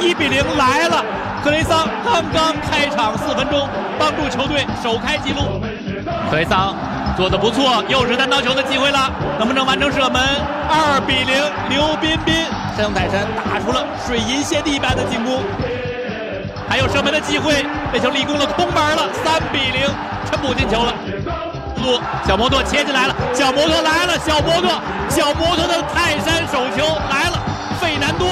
一比零来了。克雷桑刚刚开场四分钟，帮助球队首开纪录。克雷桑做的不错，又是单刀球的机会了，能不能完成射门？二比零，刘彬彬山东泰山打出了水银泻地般的进攻，还有射门的机会，这球立功了，空门了，三比零，真不进球了。路小摩托切进来了，小摩托来了，小摩托，小摩托的泰山手球来了，费南多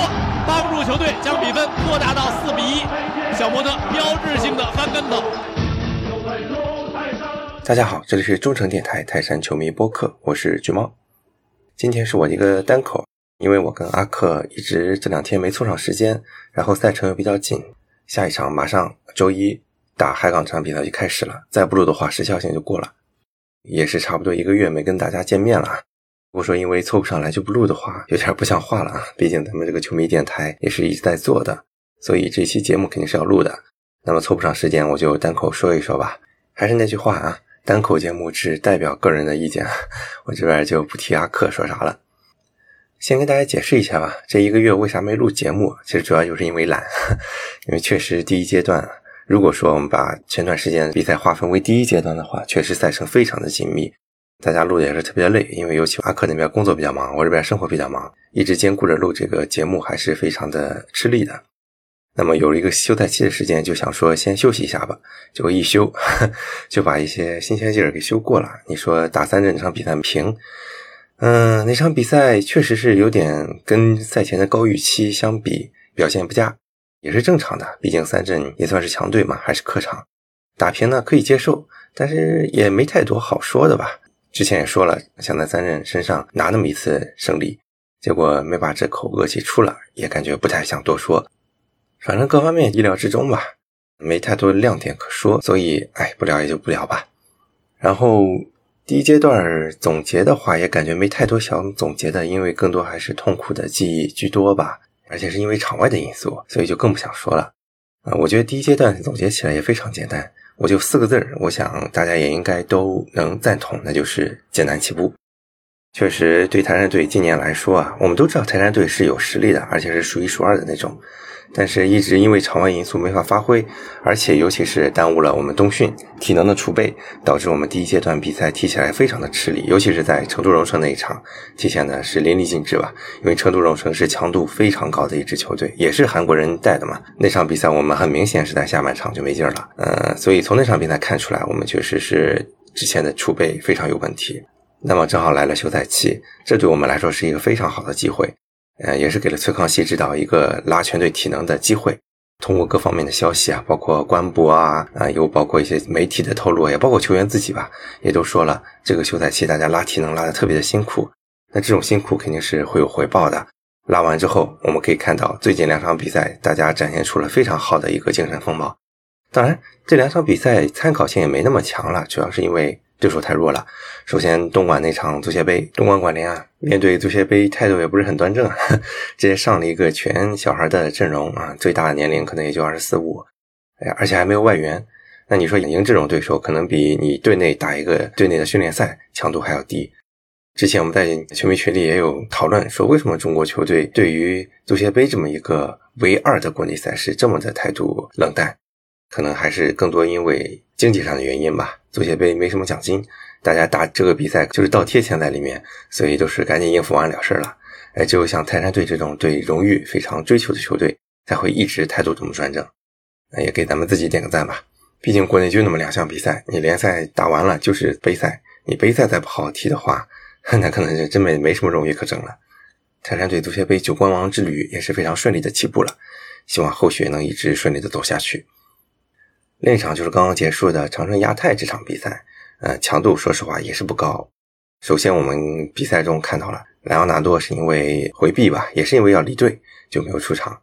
帮助球队将比分扩大到四比一，小摩特标志性的翻跟头。大家好，这里是中诚电台泰山球迷播客，我是橘猫。今天是我一个单口，因为我跟阿克一直这两天没凑上时间，然后赛程又比较紧，下一场马上周一打海港这场比赛就开始了，再不录的话时效性就过了，也是差不多一个月没跟大家见面了。如果说因为凑不上来就不录的话，有点不像话了啊！毕竟咱们这个球迷电台也是一直在做的，所以这期节目肯定是要录的。那么凑不上时间，我就单口说一说吧。还是那句话啊。单口节目只代表个人的意见，我这边就不提阿克说啥了。先跟大家解释一下吧，这一个月为啥没录节目？其实主要就是因为懒，因为确实第一阶段，如果说我们把前段时间比赛划分为第一阶段的话，确实赛程非常的紧密，大家录也是特别累，因为尤其阿克那边工作比较忙，我这边生活比较忙，一直兼顾着录这个节目，还是非常的吃力的。那么有了一个休赛期的时间，就想说先休息一下吧。结果一休，就把一些新鲜劲儿给休过了。你说打三镇那场比赛平，嗯，那场比赛确实是有点跟赛前的高预期相比表现不佳，也是正常的。毕竟三镇也算是强队嘛，还是客场打平呢可以接受，但是也没太多好说的吧。之前也说了，想在三镇身上拿那么一次胜利，结果没把这口恶气出了，也感觉不太想多说。反正各方面意料之中吧，没太多亮点可说，所以哎，不聊也就不聊吧。然后第一阶段总结的话，也感觉没太多想总结的，因为更多还是痛苦的记忆居多吧，而且是因为场外的因素，所以就更不想说了。啊，我觉得第一阶段总结起来也非常简单，我就四个字儿，我想大家也应该都能赞同，那就是艰难起步。确实，对泰山队今年来说啊，我们都知道泰山队是有实力的，而且是数一数二的那种。但是，一直因为场外因素没法发挥，而且尤其是耽误了我们冬训体能的储备，导致我们第一阶段比赛踢起来非常的吃力。尤其是在成都荣城那一场，体现的是淋漓尽致吧。因为成都荣城是强度非常高的一支球队，也是韩国人带的嘛。那场比赛我们很明显是在下半场就没劲儿了，呃，所以从那场比赛看出来，我们确实是之前的储备非常有问题。那么正好来了休赛期，这对我们来说是一个非常好的机会。呃，也是给了崔康熙指导一个拉全队体能的机会。通过各方面的消息啊，包括官博啊，啊，又包括一些媒体的透露，也包括球员自己吧，也都说了，这个休赛期大家拉体能拉的特别的辛苦。那这种辛苦肯定是会有回报的。拉完之后，我们可以看到最近两场比赛，大家展现出了非常好的一个精神风貌。当然，这两场比赛参考性也没那么强了，主要是因为。对手太弱了。首先，东莞那场足协杯，东莞管联啊，面对足协杯态度也不是很端正，直接上了一个全小孩的阵容啊，最大年龄可能也就二十四五，哎呀，而且还没有外援。那你说赢这种对手，可能比你队内打一个队内的训练赛强度还要低。之前我们在球迷群里也有讨论，说为什么中国球队对于足协杯这么一个唯二的国内赛事这么的态度冷淡？可能还是更多因为经济上的原因吧。足协杯没什么奖金，大家打这个比赛就是倒贴钱在里面，所以都是赶紧应付完了事了。哎，只有像泰山队这种对荣誉非常追求的球队，才会一直态度这么端正。那也给咱们自己点个赞吧。毕竟国内就那么两项比赛，你联赛打完了就是杯赛，你杯赛再不好踢的话，那可能是真没没什么荣誉可争了。泰山队足协杯九冠王之旅也是非常顺利的起步了，希望后续能一直顺利的走下去。另一场就是刚刚结束的长春亚泰这场比赛，呃，强度说实话也是不高。首先我们比赛中看到了莱昂纳多是因为回避吧，也是因为要离队就没有出场。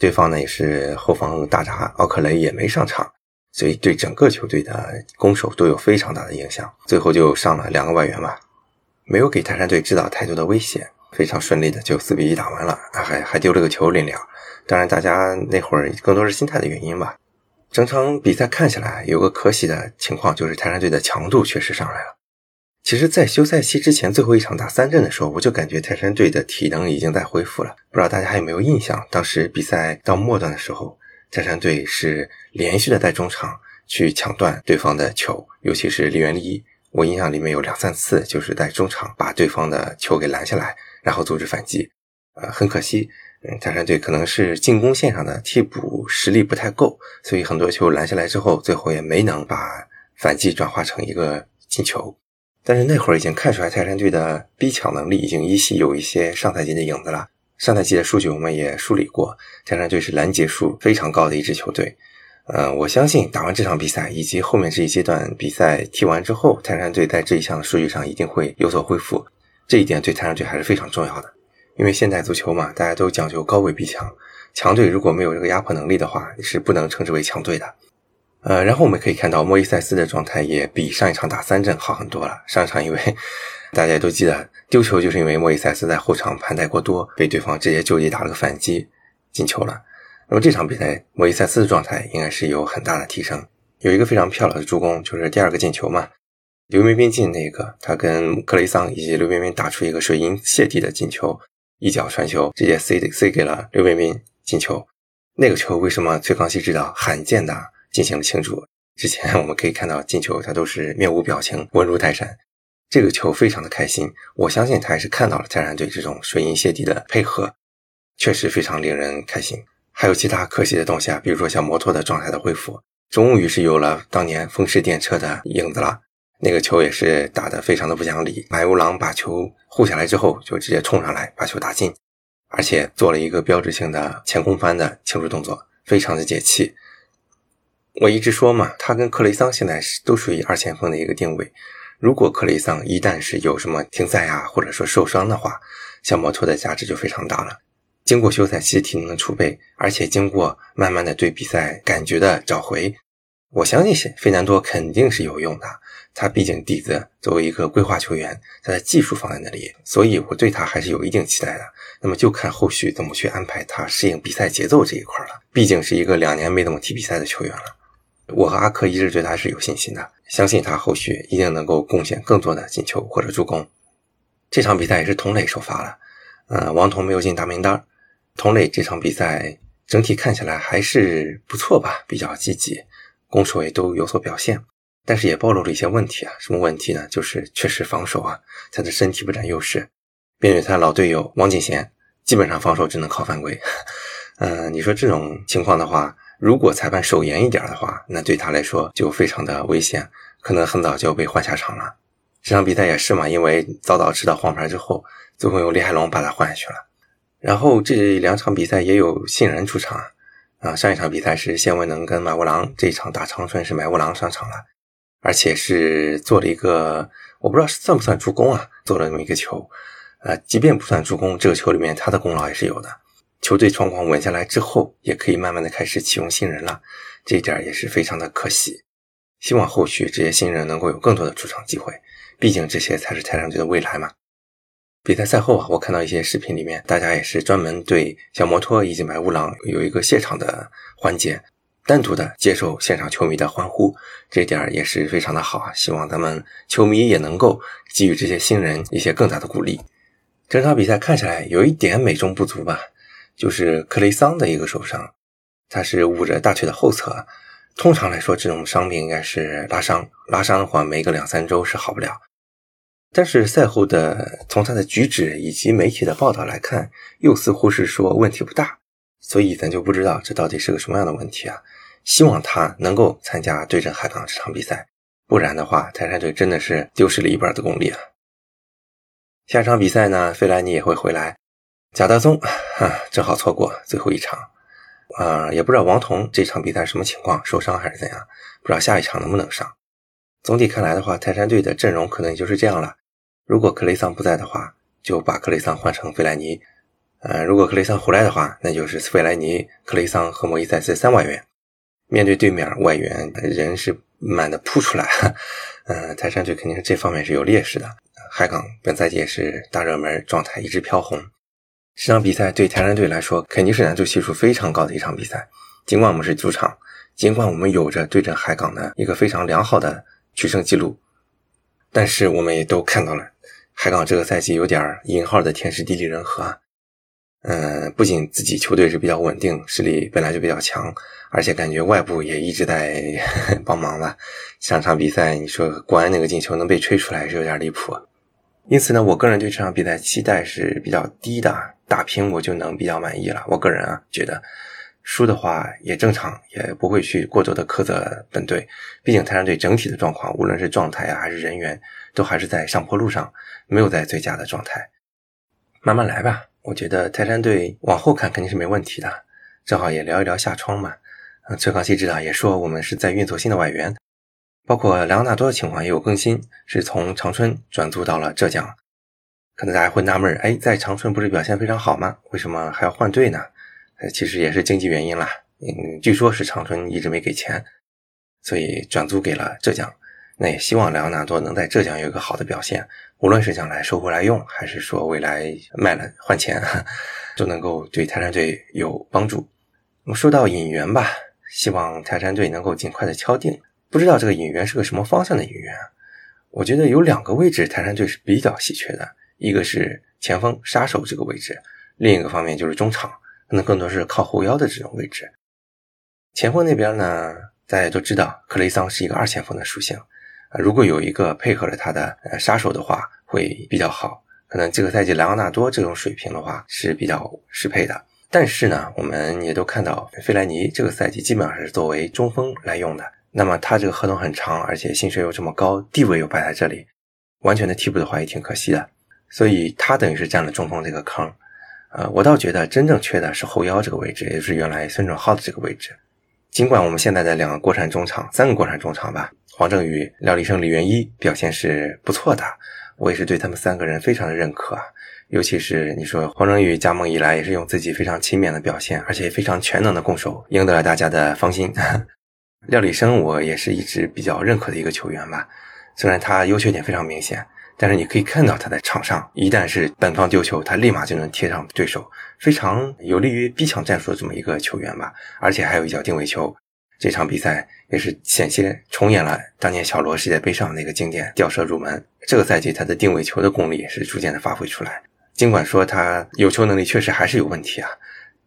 对方呢也是后防大闸奥克雷也没上场，所以对整个球队的攻守都有非常大的影响。最后就上了两个外援吧，没有给泰山队制造太多的威胁，非常顺利的就四比一打完了，还还丢了个球临了。当然大家那会儿更多是心态的原因吧。整场比赛看起来有个可喜的情况，就是泰山队的强度确实上来了。其实，在休赛期之前最后一场打三阵的时候，我就感觉泰山队的体能已经在恢复了。不知道大家还有没有印象？当时比赛到末段的时候，泰山队是连续的在中场去抢断对方的球，尤其是李元利，我印象里面有两三次就是在中场把对方的球给拦下来，然后组织反击。呃，很可惜，嗯，泰山队可能是进攻线上的替补实力不太够，所以很多球拦下来之后，最后也没能把反击转化成一个进球。但是那会儿已经看出来泰山队的逼抢能力已经依稀有一些上赛季的影子了。上赛季的数据我们也梳理过，泰山队是拦截数非常高的一支球队。呃，我相信打完这场比赛以及后面这一阶段比赛踢完之后，泰山队在这一项数据上一定会有所恢复。这一点对泰山队还是非常重要的，因为现代足球嘛，大家都讲究高位逼抢，强队如果没有这个压迫能力的话，是不能称之为强队的。呃，然后我们可以看到莫伊塞斯的状态也比上一场打三阵好很多了。上一场因为大家都记得丢球，就是因为莫伊塞斯在后场盘带过多，被对方直接就地打了个反击进球了。那么这场比赛莫伊塞斯的状态应该是有很大的提升，有一个非常漂亮的助攻，就是第二个进球嘛，刘彬彬进那个，他跟克雷桑以及刘彬彬打出一个水银泻地的进球，一脚传球直接塞塞给了刘彬彬进球。那个球为什么崔康熙知道罕见的？进行了庆祝。之前我们可以看到进球，他都是面无表情，稳如泰山。这个球非常的开心，我相信他还是看到了泰山队这种水银泻地的配合，确实非常令人开心。还有其他可惜的东西啊，比如说像摩托的状态的恢复，终于是有了当年风驰电掣的影子了。那个球也是打得非常的不讲理，买乌郎把球护下来之后，就直接冲上来把球打进，而且做了一个标志性的前空翻的庆祝动作，非常的解气。我一直说嘛，他跟克雷桑现在是都属于二前锋的一个定位。如果克雷桑一旦是有什么停赛啊，或者说受伤的话，小摩托的价值就非常大了。经过休赛期体能的储备，而且经过慢慢的对比赛感觉的找回，我相信费南多肯定是有用的。他毕竟底子作为一个规划球员，他的技术放在那里，所以我对他还是有一定期待的。那么就看后续怎么去安排他适应比赛节奏这一块了。毕竟是一个两年没怎么踢比赛的球员了。我和阿克一直对他是有信心的，相信他后续一定能够贡献更多的进球或者助攻。这场比赛也是童磊首发了，呃，王彤没有进大名单。童磊这场比赛整体看起来还是不错吧，比较积极，攻守也都有所表现，但是也暴露了一些问题啊。什么问题呢？就是确实防守啊，他的身体不占优势，面对他老队友王景贤，基本上防守只能靠犯规。嗯，你说这种情况的话。如果裁判手严一点的话，那对他来说就非常的危险，可能很早就被换下场了。这场比赛也是嘛，因为早早吃到黄牌之后，最后由李海龙把他换下去了。然后这两场比赛也有新人出场啊，上一场比赛是谢文能跟马乌郎，这一场打长春是马乌郎上场了，而且是做了一个我不知道算不算助攻啊，做了那么一个球，呃，即便不算助攻，这个球里面他的功劳也是有的。球队状况稳下来之后，也可以慢慢的开始启用新人了，这一点也是非常的可惜。希望后续这些新人能够有更多的出场机会，毕竟这些才是泰山队的未来嘛。比赛赛后啊，我看到一些视频里面，大家也是专门对小摩托以及买乌郎有一个谢场的环节，单独的接受现场球迷的欢呼，这点也是非常的好啊。希望咱们球迷也能够给予这些新人一些更大的鼓励。整场比赛看起来有一点美中不足吧。就是克雷桑的一个受伤，他是捂着大腿的后侧。通常来说，这种伤病应该是拉伤，拉伤的话，没个两三周是好不了。但是赛后的从他的举止以及媒体的报道来看，又似乎是说问题不大，所以咱就不知道这到底是个什么样的问题啊？希望他能够参加对阵海港这场比赛，不然的话，泰山队真的是丢失了一半的功力啊。下场比赛呢，费莱尼也会回来。贾德松啊，正好错过最后一场，啊，也不知道王彤这场比赛什么情况，受伤还是怎样，不知道下一场能不能上。总体看来的话，泰山队的阵容可能也就是这样了。如果克雷桑不在的话，就把克雷桑换成费莱尼；呃，如果克雷桑回来的话，那就是斯费莱尼、克雷桑和莫伊塞斯三外援。面对对面外援人是满的扑出来，嗯，泰山队肯定是这方面是有劣势的。海港本赛季也是大热门，状态一直飘红。这场比赛对泰山队来说肯定是难度系数非常高的一场比赛。尽管我们是主场，尽管我们有着对阵海港的一个非常良好的取胜记录，但是我们也都看到了，海港这个赛季有点引号的天时地利人和啊。嗯，不仅自己球队是比较稳定，实力本来就比较强，而且感觉外部也一直在 帮忙吧。上场比赛，你说国安那个进球能被吹出来是有点离谱。因此呢，我个人对这场比赛期待是比较低的，打平我就能比较满意了。我个人啊，觉得输的话也正常，也不会去过多的苛责本队。毕竟泰山队整体的状况，无论是状态啊还是人员，都还是在上坡路上，没有在最佳的状态。慢慢来吧。我觉得泰山队往后看肯定是没问题的，正好也聊一聊下窗嘛。嗯，崔康熙指导也说我们是在运作新的外援，包括莱昂纳多的情况也有更新，是从长春转租到了浙江。可能大家会纳闷，哎，在长春不是表现非常好吗？为什么还要换队呢？呃，其实也是经济原因啦。嗯，据说是长春一直没给钱，所以转租给了浙江。那也希望莱昂纳多能在浙江有一个好的表现。无论是将来收回来用，还是说未来卖了换钱，都能够对泰山队有帮助。那么说到引援吧，希望泰山队能够尽快的敲定。不知道这个引援是个什么方向的引援？我觉得有两个位置泰山队是比较稀缺的，一个是前锋杀手这个位置，另一个方面就是中场，可能更多是靠后腰的这种位置。前锋那边呢，大家都知道克雷桑是一个二前锋的属性。如果有一个配合了他的呃杀手的话，会比较好。可能这个赛季莱昂纳多这种水平的话是比较适配的。但是呢，我们也都看到费莱尼这个赛季基本上是作为中锋来用的。那么他这个合同很长，而且薪水又这么高，地位又摆在这里，完全的替补的话也挺可惜的。所以他等于是占了中锋这个坑。呃，我倒觉得真正缺的是后腰这个位置，也就是原来孙准浩的这个位置。尽管我们现在的两个国产中场，三个国产中场吧。黄正宇、廖立生、李元一表现是不错的，我也是对他们三个人非常的认可。尤其是你说黄正宇加盟以来，也是用自己非常勤勉的表现，而且非常全能的攻守，赢得了大家的芳心。廖立生我也是一直比较认可的一个球员吧，虽然他优缺点非常明显，但是你可以看到他在场上，一旦是本方丢球，他立马就能贴上对手，非常有利于逼抢战术的这么一个球员吧，而且还有一脚定位球。这场比赛也是险些重演了当年小罗世界杯上那个经典吊射入门。这个赛季他的定位球的功力也是逐渐的发挥出来。尽管说他有球能力确实还是有问题啊，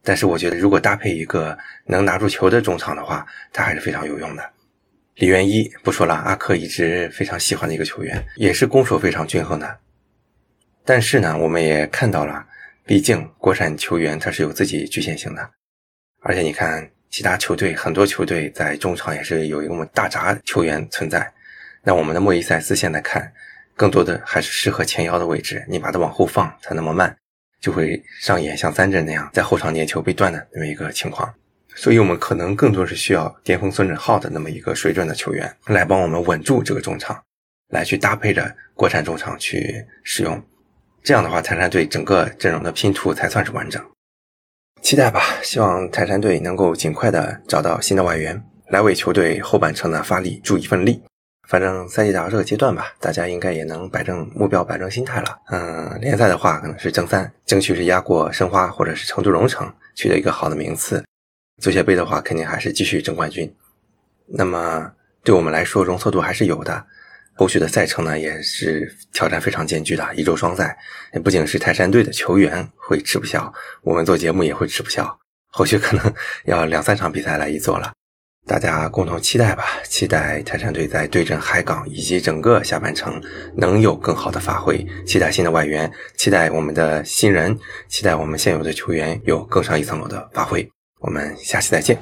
但是我觉得如果搭配一个能拿住球的中场的话，他还是非常有用的。李元一不说了，阿克一直非常喜欢的一个球员，也是攻守非常均衡的。但是呢，我们也看到了，毕竟国产球员他是有自己局限性的，而且你看。其他球队很多球队在中场也是有一个我们大闸球员存在，那我们的莫伊塞斯现在看，更多的还是适合前腰的位置。你把它往后放，它那么慢，就会上演像三振那样在后场粘球被断的那么一个情况。所以我们可能更多是需要巅峰孙准浩的那么一个水准的球员来帮我们稳住这个中场，来去搭配着国产中场去使用。这样的话，泰山队整个阵容的拼图才算是完整。期待吧，希望泰山队能够尽快的找到新的外援，来为球队后半程的发力助一份力。反正赛季打到这个阶段吧，大家应该也能摆正目标，摆正心态了。嗯，联赛的话可能是争三，争取是压过申花或者是成都蓉城，取得一个好的名次。足协杯的话，肯定还是继续争冠军。那么对我们来说，容错度还是有的。后续的赛程呢，也是挑战非常艰巨的，一周双赛，不仅是泰山队的球员会吃不消，我们做节目也会吃不消。后续可能 要两三场比赛来一做了，大家共同期待吧，期待泰山队在对阵海港以及整个下半程能有更好的发挥，期待新的外援，期待我们的新人，期待我们现有的球员有更上一层楼的发挥。我们下期再见。